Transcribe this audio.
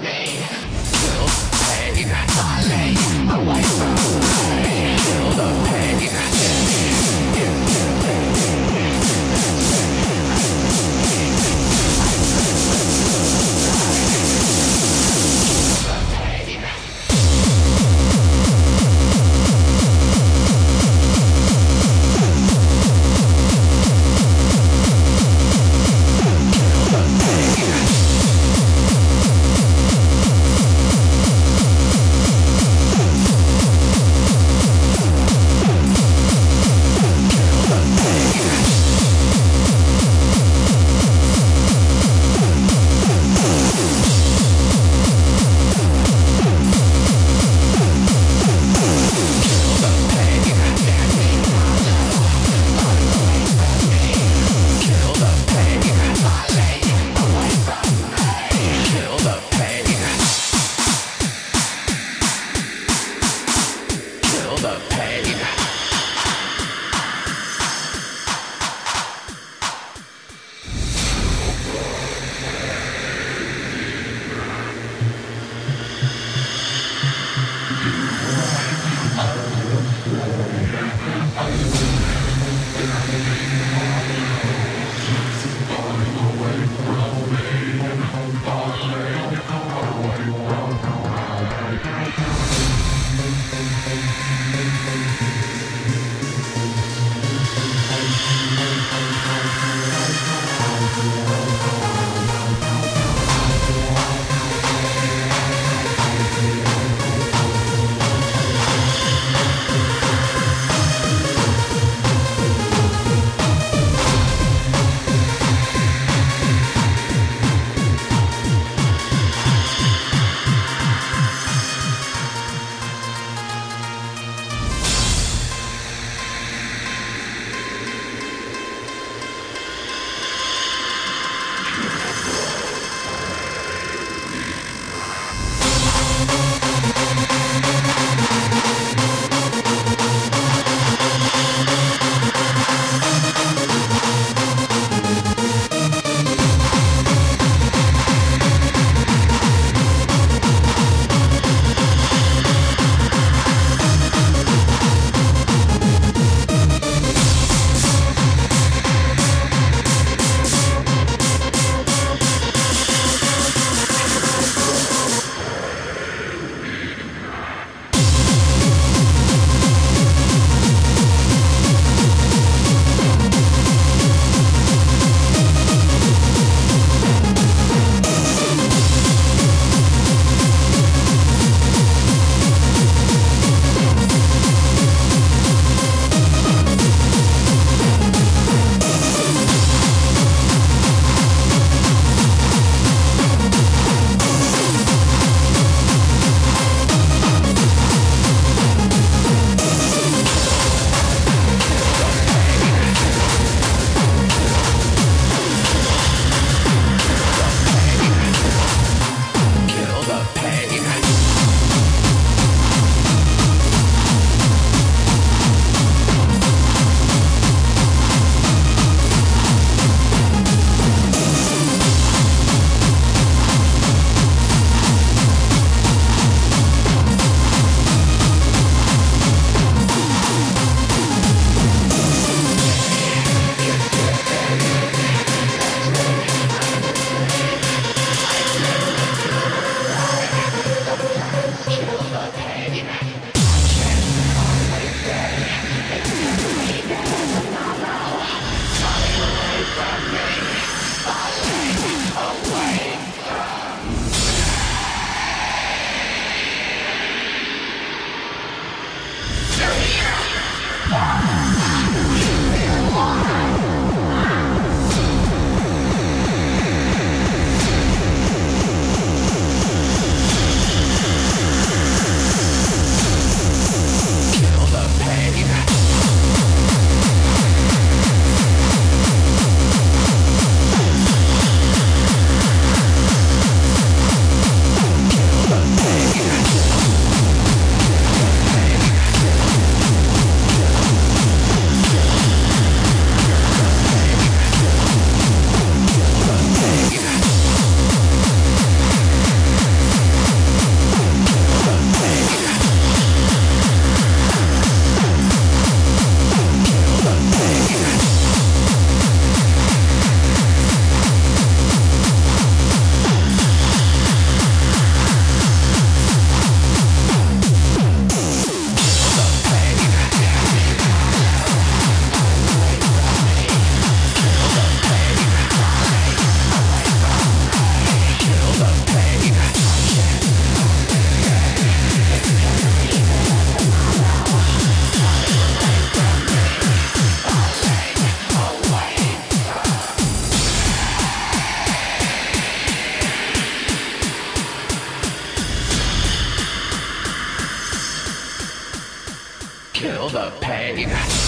me. The pain.